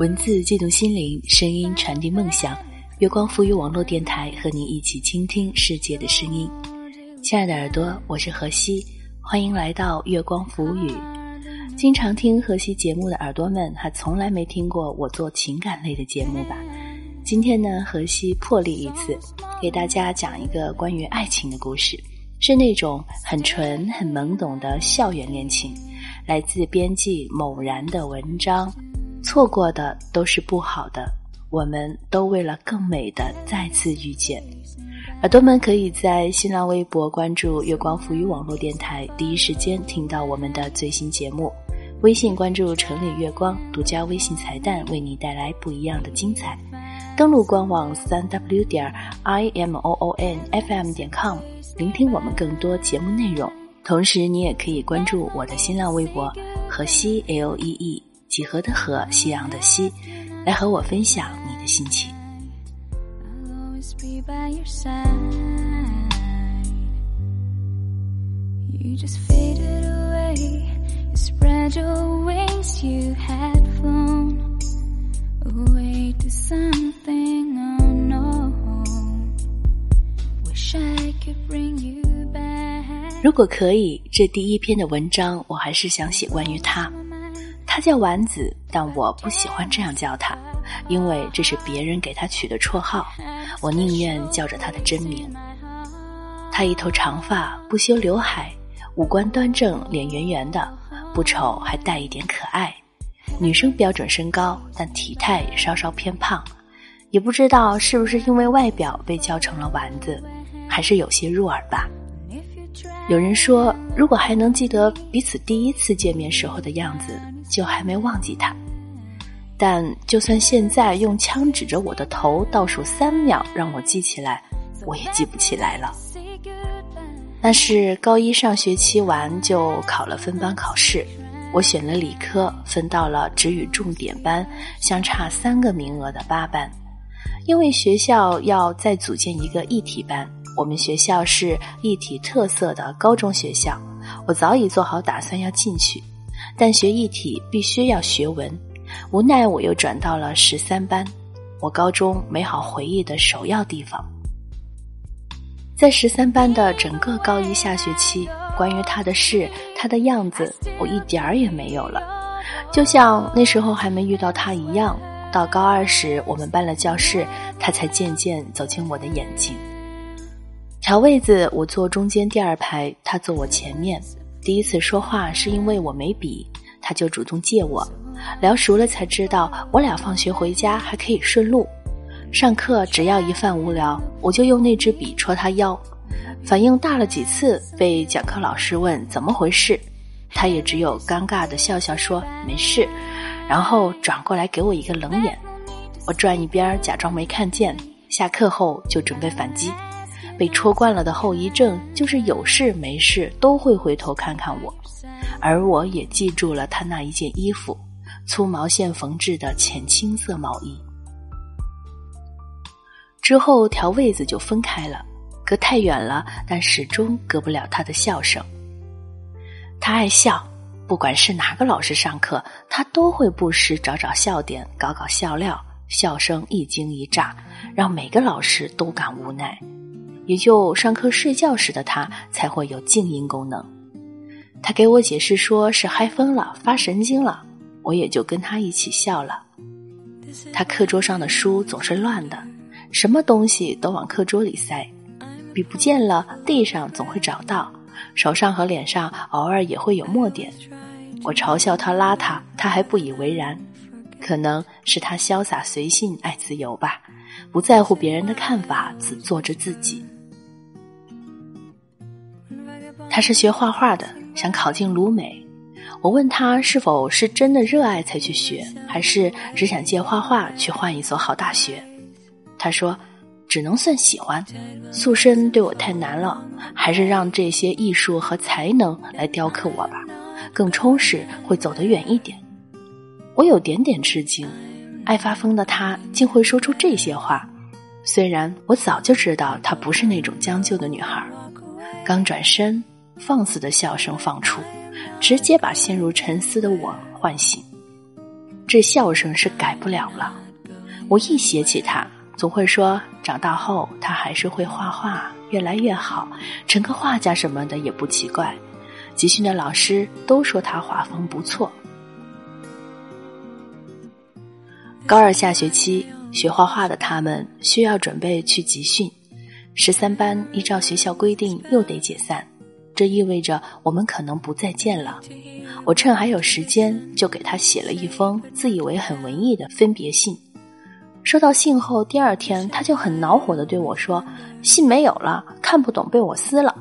文字悸动心灵，声音传递梦想。月光浮语网络电台和你一起倾听世界的声音。亲爱的耳朵，我是何西，欢迎来到月光浮语。经常听荷西节目的耳朵们，还从来没听过我做情感类的节目吧？今天呢，荷西破例一次，给大家讲一个关于爱情的故事，是那种很纯、很懵懂的校园恋情，来自编辑某然的文章。错过的都是不好的，我们都为了更美的再次遇见。耳朵们可以在新浪微博关注“月光浮语”网络电台，第一时间听到我们的最新节目。微信关注“城里月光”，独家微信彩蛋为你带来不一样的精彩。登录官网三 w 点 i m o o n f m 点 com，聆听我们更多节目内容。同时，你也可以关注我的新浪微博“河西 L E E”。几何的河，夕阳的西，来和我分享你的心情。如果可以，这第一篇的文章，我还是想写关于他。他叫丸子，但我不喜欢这样叫他，因为这是别人给他取的绰号。我宁愿叫着他的真名。他一头长发，不修刘海，五官端正，脸圆圆的，不丑还带一点可爱。女生标准身高，但体态稍稍偏胖。也不知道是不是因为外表被叫成了丸子，还是有些入耳吧。有人说，如果还能记得彼此第一次见面时候的样子。就还没忘记他，但就算现在用枪指着我的头倒数三秒让我记起来，我也记不起来了。那是高一上学期完就考了分班考试，我选了理科，分到了只与重点班相差三个名额的八班。因为学校要再组建一个艺体班，我们学校是艺体特色的高中学校，我早已做好打算要进去。但学艺体必须要学文，无奈我又转到了十三班，我高中美好回忆的首要地方。在十三班的整个高一下学期，关于他的事、他的样子，我一点儿也没有了，就像那时候还没遇到他一样。到高二时，我们搬了教室，他才渐渐走进我的眼睛。调位子，我坐中间第二排，他坐我前面。第一次说话是因为我没笔，他就主动借我。聊熟了才知道，我俩放学回家还可以顺路。上课只要一犯无聊，我就用那支笔戳他腰。反应大了几次，被讲课老师问怎么回事，他也只有尴尬的笑笑说没事，然后转过来给我一个冷眼。我转一边假装没看见，下课后就准备反击。被戳惯了的后遗症，就是有事没事都会回头看看我，而我也记住了他那一件衣服，粗毛线缝制的浅青色毛衣。之后调位子就分开了，隔太远了，但始终隔不了他的笑声。他爱笑，不管是哪个老师上课，他都会不时找找笑点，搞搞笑料，笑声一惊一乍，让每个老师都感无奈。也就上课睡觉时的他才会有静音功能。他给我解释说是嗨疯了，发神经了，我也就跟他一起笑了。他课桌上的书总是乱的，什么东西都往课桌里塞，笔不见了，地上总会找到，手上和脸上偶尔也会有墨点。我嘲笑他邋遢，他还不以为然，可能是他潇洒随性，爱自由吧，不在乎别人的看法，只做着自己。他是学画画的，想考进鲁美。我问他是否是真的热爱才去学，还是只想借画画去换一所好大学。他说，只能算喜欢，塑身对我太难了，还是让这些艺术和才能来雕刻我吧，更充实，会走得远一点。我有点点吃惊，爱发疯的他竟会说出这些话。虽然我早就知道她不是那种将就的女孩，刚转身。放肆的笑声放出，直接把陷入沉思的我唤醒。这笑声是改不了了。我一写起他，总会说长大后他还是会画画，越来越好，成个画家什么的也不奇怪。集训的老师都说他画风不错。高二下学期学画画的他们需要准备去集训，十三班依照学校规定又得解散，这意味着我们可能不再见了。我趁还有时间，就给他写了一封自以为很文艺的分别信。收到信后，第二天他就很恼火的对我说：“信没有了，看不懂，被我撕了。”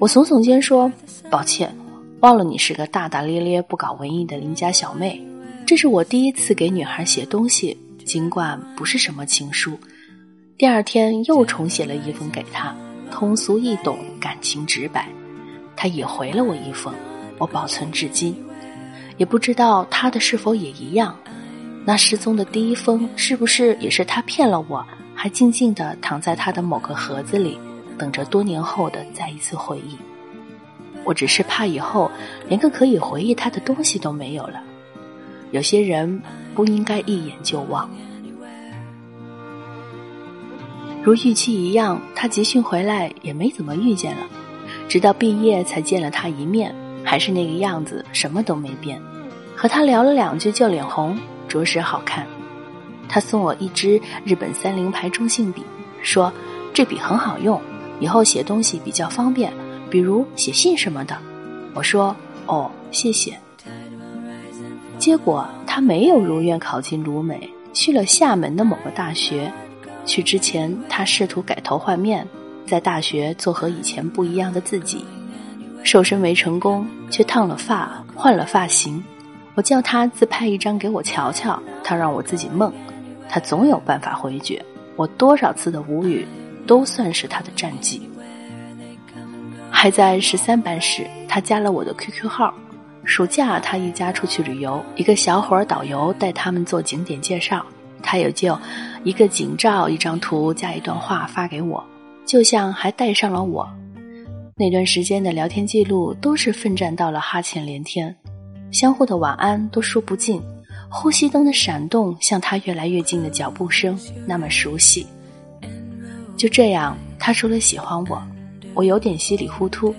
我耸耸肩说：“抱歉，忘了你是个大大咧咧、不搞文艺的邻家小妹。这是我第一次给女孩写东西，尽管不是什么情书。”第二天又重写了一封给他，通俗易懂，感情直白。他也回了我一封，我保存至今，也不知道他的是否也一样。那失踪的第一封是不是也是他骗了我，还静静地躺在他的某个盒子里，等着多年后的再一次回忆？我只是怕以后连个可以回忆他的东西都没有了。有些人不应该一眼就忘。如预期一样，他集训回来也没怎么遇见了，直到毕业才见了他一面，还是那个样子，什么都没变。和他聊了两句就脸红。着实好看，他送我一支日本三菱牌中性笔，说这笔很好用，以后写东西比较方便，比如写信什么的。我说哦，谢谢。结果他没有如愿考进鲁美，去了厦门的某个大学。去之前，他试图改头换面，在大学做和以前不一样的自己，瘦身没成功，却烫了发，换了发型。我叫他自拍一张给我瞧瞧，他让我自己梦，他总有办法回绝。我多少次的无语，都算是他的战绩。还在十三班时，他加了我的 QQ 号。暑假他一家出去旅游，一个小伙儿导游带他们做景点介绍，他也就一个景照、一张图加一段话发给我，就像还带上了我。那段时间的聊天记录都是奋战到了哈欠连天。相互的晚安都说不尽，呼吸灯的闪动像他越来越近的脚步声，那么熟悉。就这样，他说了喜欢我，我有点稀里糊涂，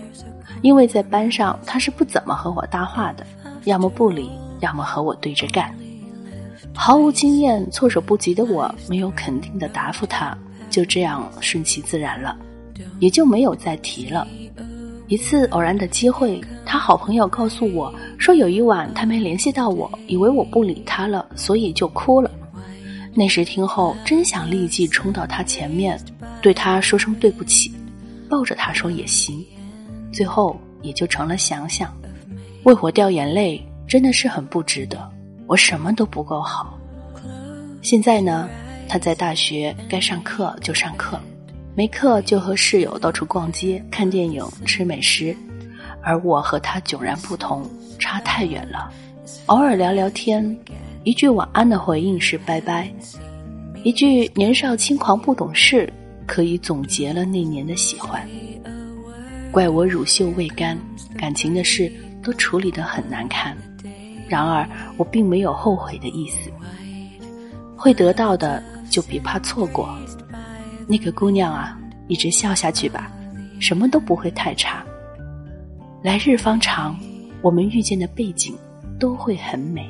因为在班上他是不怎么和我搭话的，要么不理，要么和我对着干。毫无经验、措手不及的我，没有肯定的答复他，就这样顺其自然了，也就没有再提了。一次偶然的机会，他好朋友告诉我说，有一晚他没联系到我，以为我不理他了，所以就哭了。那时听后，真想立即冲到他前面，对他说声对不起，抱着他说也行。最后也就成了想想，为我掉眼泪真的是很不值得。我什么都不够好。现在呢，他在大学，该上课就上课。没课就和室友到处逛街、看电影、吃美食，而我和他迥然不同，差太远了。偶尔聊聊天，一句晚安的回应是拜拜，一句年少轻狂不懂事，可以总结了那年的喜欢。怪我乳臭未干，感情的事都处理得很难看。然而我并没有后悔的意思，会得到的就别怕错过。那个姑娘啊，一直笑下去吧，什么都不会太差。来日方长，我们遇见的背景都会很美。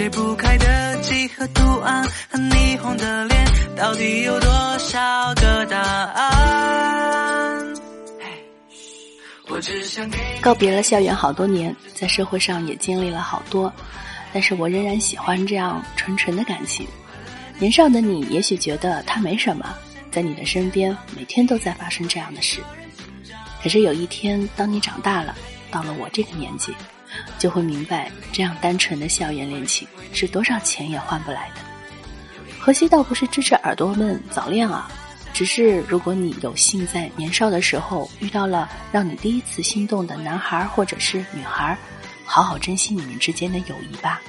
解不开的几何图案和霓虹的脸，到底有多少个答案？告别了校园好多年，在社会上也经历了好多，但是我仍然喜欢这样纯纯的感情。年少的你也许觉得它没什么，在你的身边每天都在发生这样的事。可是有一天，当你长大了，到了我这个年纪，就会明白，这样单纯的校园恋情是多少钱也换不来的。荷西倒不是支持耳朵们早恋啊，只是如果你有幸在年少的时候遇到了让你第一次心动的男孩或者是女孩，好好珍惜你们之间的友谊吧，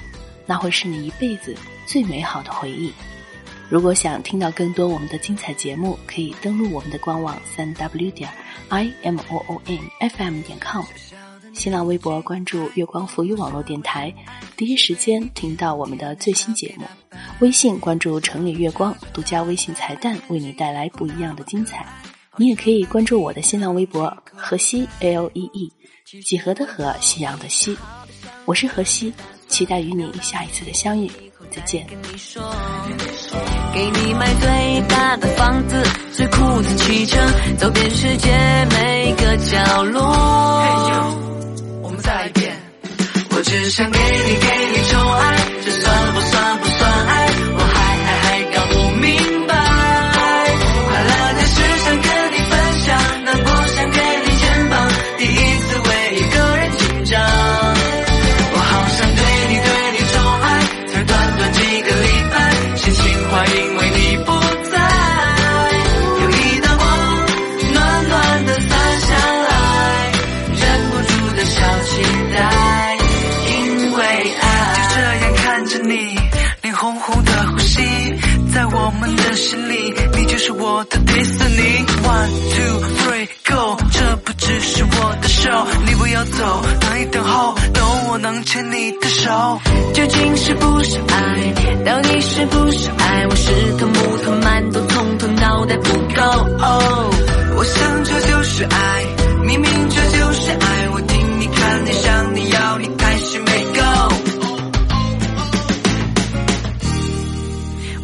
那会是你一辈子最美好的回忆。如果想听到更多我们的精彩节目，可以登录我们的官网三 w 点 i m o o n f m 点 com，新浪微博关注月光浮语网络电台，第一时间听到我们的最新节目。微信关注城里月光，独家微信彩蛋为你带来不一样的精彩。你也可以关注我的新浪微博河西 l e e 几何的河，夕阳的西，我是河西，期待与你下一次的相遇。再见。给你买最大的房子，最酷的汽车，走遍世界每个角落。只想给你给们的心里，你就是我的迪士尼。One two three go，这不只是我的 show，你不要走，等一等候，等我能牵你的手。究竟是不是爱？到底是不是爱？我是头木头馒头，从头脑袋不够。我想这就是爱，明明这就是爱。我听你看你想你要你还是